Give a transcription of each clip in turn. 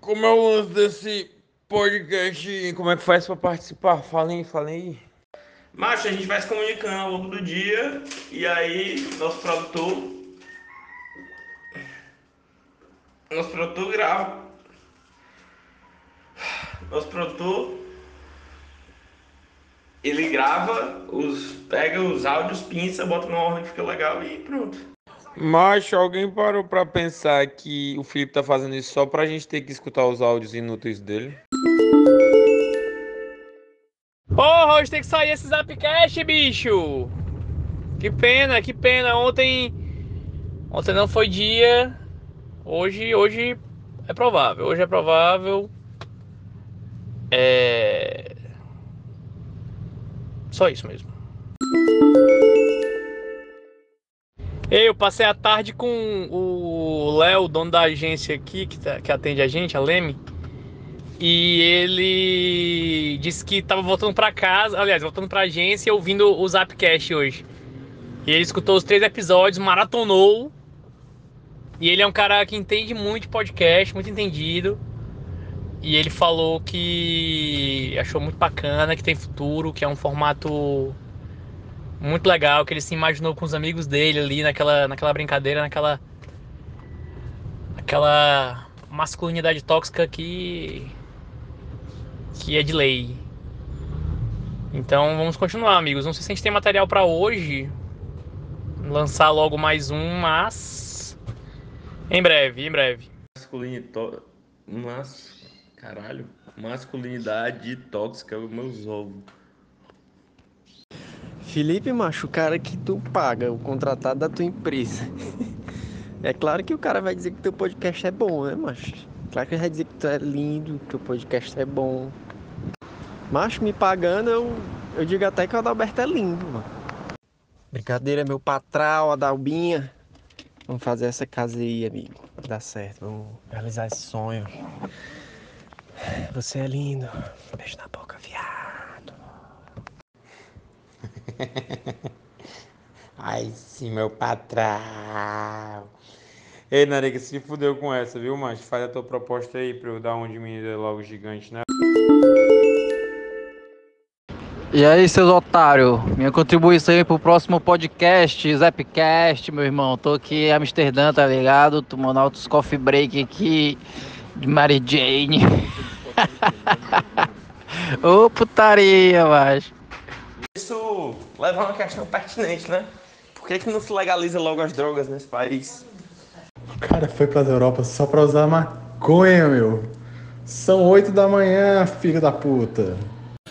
como é o lance desse podcast? Como é que faz pra participar? Falem, falem aí. Macho, a gente vai se comunicando ao longo do dia e aí nosso produtor. Nosso produtor grava. Nosso produtor. Ele grava, os, pega os áudios, pinça, bota numa ordem que fica legal e pronto. Macho, alguém parou pra pensar que o Felipe tá fazendo isso só pra gente ter que escutar os áudios inúteis dele? Porra, hoje tem que sair esse Zapcast, bicho! Que pena, que pena. Ontem. Ontem não foi dia. Hoje, hoje é provável. Hoje é provável. É. Só isso mesmo. Eu passei a tarde com o Léo, dono da agência aqui, que, tá, que atende a gente, a Leme. E ele disse que estava voltando para casa, aliás, voltando para a agência ouvindo o Zapcast hoje. E ele escutou os três episódios, maratonou. E ele é um cara que entende muito podcast, muito entendido. E ele falou que achou muito bacana, que tem futuro, que é um formato muito legal, que ele se imaginou com os amigos dele ali naquela, naquela brincadeira, naquela. aquela masculinidade tóxica que. que é de lei. Então vamos continuar, amigos. Não sei se a gente tem material para hoje, lançar logo mais um, mas. em breve, em breve. Masculinidade. Mas. Caralho. Masculinidade tóxica, meus ovos. Felipe, macho, o cara que tu paga, o contratado da tua empresa. É claro que o cara vai dizer que teu podcast é bom, né, macho? Claro que ele vai dizer que tu é lindo, que teu podcast é bom. Macho, me pagando, eu, eu digo até que o Adalberto é lindo, mano. Brincadeira, meu patrão, Adalbinha. Vamos fazer essa casa aí, amigo. Dá certo, vamos realizar esse sonho. Você é lindo. Beijo na boca, Ai, sim, meu patrão. Ei, Narica, se fudeu com essa, viu, macho? Faz a tua proposta aí pra eu dar um diminuído logo gigante, né? E aí, seus otários, minha contribuição aí pro próximo podcast, Zapcast, meu irmão. Tô aqui em Amsterdã, tá ligado? Tomando altos coffee break aqui de Mary Jane. Ô putaria, macho. Leva a uma questão pertinente, né? Por que, que não se legaliza logo as drogas nesse país? O cara foi pra Europa só pra usar maconha, meu. São oito da manhã, filho da puta.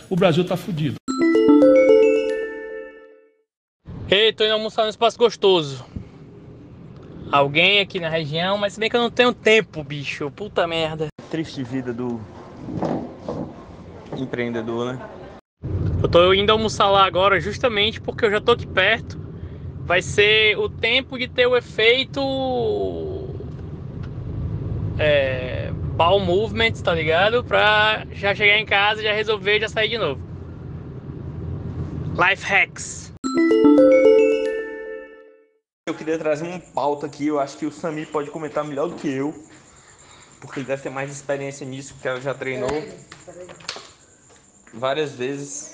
O Brasil tá fudido. Ei, tô indo almoçar num espaço gostoso. Alguém aqui na região, mas se bem que eu não tenho tempo, bicho. Puta merda. Triste vida do empreendedor, né? Eu tô indo almoçar lá agora justamente porque eu já tô aqui perto. Vai ser o tempo de ter o efeito. É. Ball movement, tá ligado? Pra já chegar em casa, já resolver, já sair de novo. Life hacks. Eu queria trazer uma pauta aqui, eu acho que o Sami pode comentar melhor do que eu. Porque ele deve ter mais experiência nisso, porque ela já treinou várias vezes.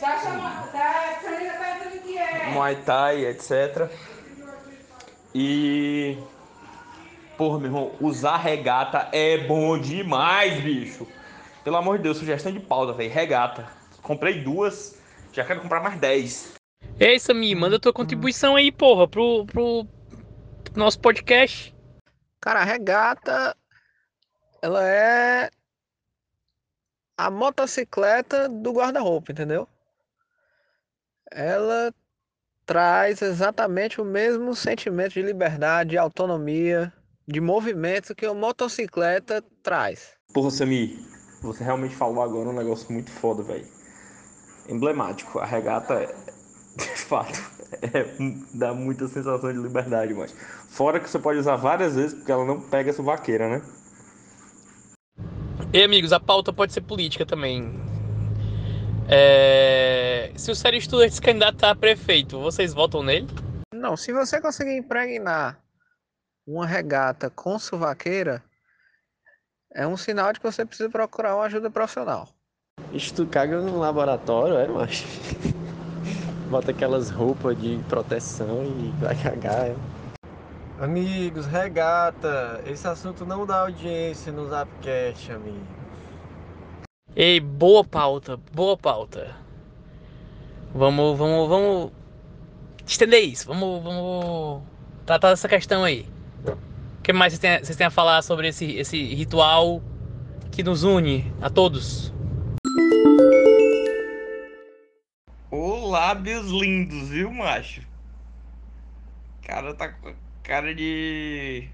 Muay Thai, etc. E. Porra, meu irmão, usar regata é bom demais, bicho. Pelo amor de Deus, sugestão de pauta, velho. Regata. Comprei duas, já quero comprar mais dez. Ei, Sami, manda tua contribuição aí, porra, pro, pro, pro nosso podcast. Cara, a regata, ela é a motocicleta do guarda-roupa, entendeu? Ela traz exatamente o mesmo sentimento de liberdade, de autonomia, de movimento que a motocicleta traz. Porra, Sami, você realmente falou agora um negócio muito foda, velho. Emblemático. A regata, de fato, é, dá muita sensação de liberdade, mas fora que você pode usar várias vezes porque ela não pega essa vaqueira, né? E amigos, a pauta pode ser política também. É... Se o Sério Estudante se candidatar a prefeito, vocês votam nele? Não, se você conseguir impregnar uma regata com suvaqueira, é um sinal de que você precisa procurar uma ajuda profissional. Ixi, tu caga num laboratório, é, macho? Bota aquelas roupas de proteção e vai cagar, é. Amigos, regata, esse assunto não dá audiência no Zapcast, amigo. Ei, boa pauta, boa pauta. Vamos, vamos, vamos estender isso. Vamos, vamos tratar dessa questão aí. O que mais vocês têm, vocês têm a falar sobre esse, esse ritual que nos une a todos? Ô, lábios lindos, viu, macho? Cara tá com cara de.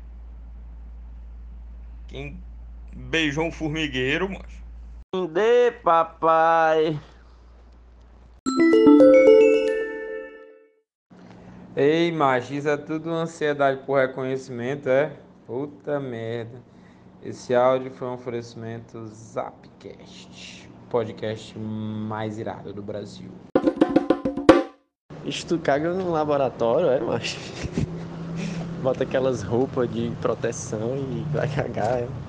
Quem beijou um formigueiro, macho. Dê, papai. Ei, macho, isso é tudo ansiedade por reconhecimento, é? Puta merda. Esse áudio foi um oferecimento Zapcast, podcast mais irado do Brasil. Ixi, tu caga num laboratório, é, macho? Bota aquelas roupas de proteção e vai cagar, é.